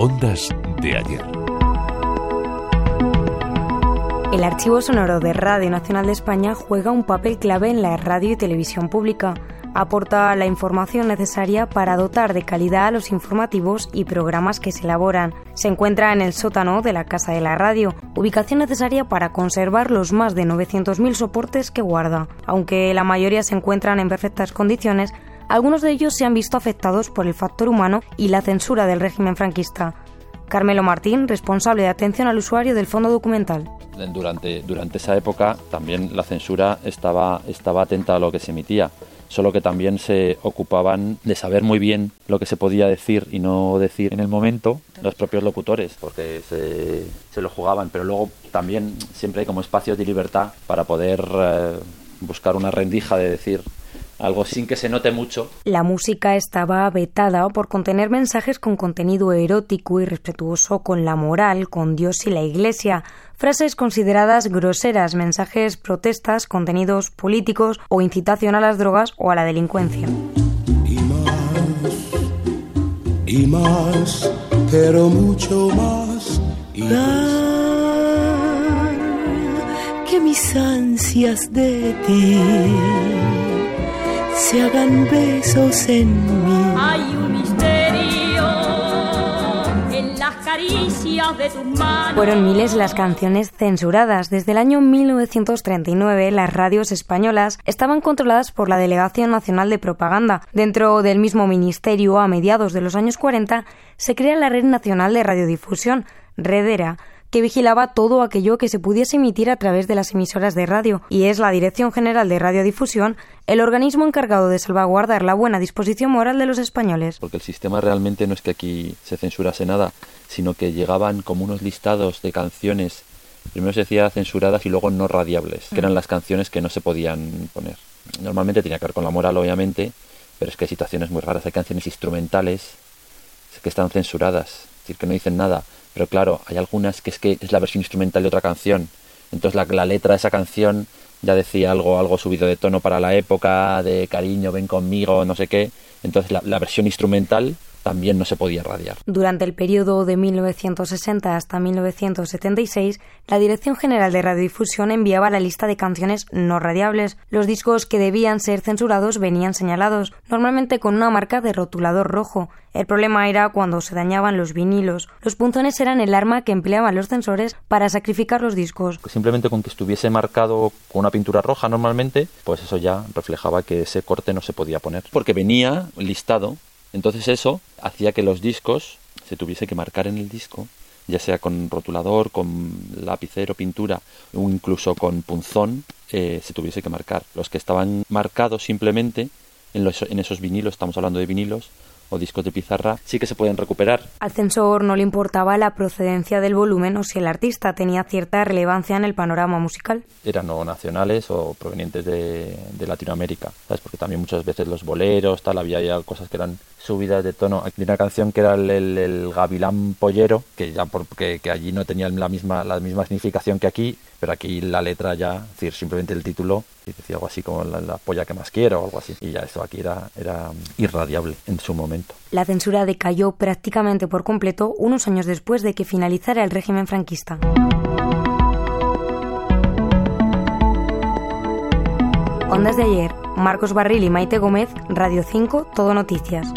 Ondas de ayer. El archivo sonoro de Radio Nacional de España juega un papel clave en la radio y televisión pública. Aporta la información necesaria para dotar de calidad a los informativos y programas que se elaboran. Se encuentra en el sótano de la Casa de la Radio, ubicación necesaria para conservar los más de 900.000 soportes que guarda. Aunque la mayoría se encuentran en perfectas condiciones, algunos de ellos se han visto afectados por el factor humano y la censura del régimen franquista. Carmelo Martín, responsable de atención al usuario del fondo documental. Durante, durante esa época también la censura estaba, estaba atenta a lo que se emitía, solo que también se ocupaban de saber muy bien lo que se podía decir y no decir en el momento los propios locutores, porque se, se lo jugaban, pero luego también siempre hay como espacios de libertad para poder eh, buscar una rendija de decir algo sin que se note mucho. La música estaba vetada por contener mensajes con contenido erótico y respetuoso con la moral, con Dios y la Iglesia, frases consideradas groseras, mensajes protestas, contenidos políticos o incitación a las drogas o a la delincuencia. Y más, y más, pero mucho más. Y que mis ansias de ti se hagan besos en mí. Hay un misterio en las caricias de tus manos. Fueron miles las canciones censuradas. Desde el año 1939, las radios españolas estaban controladas por la Delegación Nacional de Propaganda. Dentro del mismo ministerio, a mediados de los años 40, se crea la Red Nacional de Radiodifusión, Redera, que vigilaba todo aquello que se pudiese emitir a través de las emisoras de radio, y es la Dirección General de Radiodifusión el organismo encargado de salvaguardar la buena disposición moral de los españoles. Porque el sistema realmente no es que aquí se censurase nada, sino que llegaban como unos listados de canciones, primero se decía censuradas y luego no radiables, que eran las canciones que no se podían poner. Normalmente tenía que ver con la moral, obviamente, pero es que hay situaciones muy raras, hay canciones instrumentales que están censuradas, es decir, que no dicen nada pero claro, hay algunas que es que es la versión instrumental de otra canción. Entonces la, la letra de esa canción ya decía algo, algo subido de tono para la época, de cariño, ven conmigo, no sé qué. Entonces la, la versión instrumental también no se podía radiar. Durante el periodo de 1960 hasta 1976, la Dirección General de Radiodifusión enviaba la lista de canciones no radiables. Los discos que debían ser censurados venían señalados, normalmente con una marca de rotulador rojo. El problema era cuando se dañaban los vinilos. Los punzones eran el arma que empleaban los censores para sacrificar los discos. Simplemente con que estuviese marcado con una pintura roja normalmente, pues eso ya reflejaba que ese corte no se podía poner. Porque venía listado entonces eso hacía que los discos se tuviese que marcar en el disco, ya sea con rotulador, con lapicero, pintura o incluso con punzón, eh, se tuviese que marcar. Los que estaban marcados simplemente en, los, en esos vinilos, estamos hablando de vinilos, o discos de pizarra sí que se pueden recuperar. Al censor no le importaba la procedencia del volumen o si el artista tenía cierta relevancia en el panorama musical. Eran o nacionales o provenientes de, de Latinoamérica, ¿sabes? Porque también muchas veces los boleros, tal, había ya cosas que eran subidas de tono. Hay una canción que era el, el, el Gavilán Pollero, que ya porque que allí no tenía la misma, la misma significación que aquí, pero aquí la letra ya, es decir, simplemente el título, y decía algo así como la, la, polla que más quiero o algo así. Y ya esto aquí era, era irradiable en su momento. La censura decayó prácticamente por completo unos años después de que finalizara el régimen franquista. Ondas de ayer, Marcos Barril y Maite Gómez, Radio 5, Todo Noticias.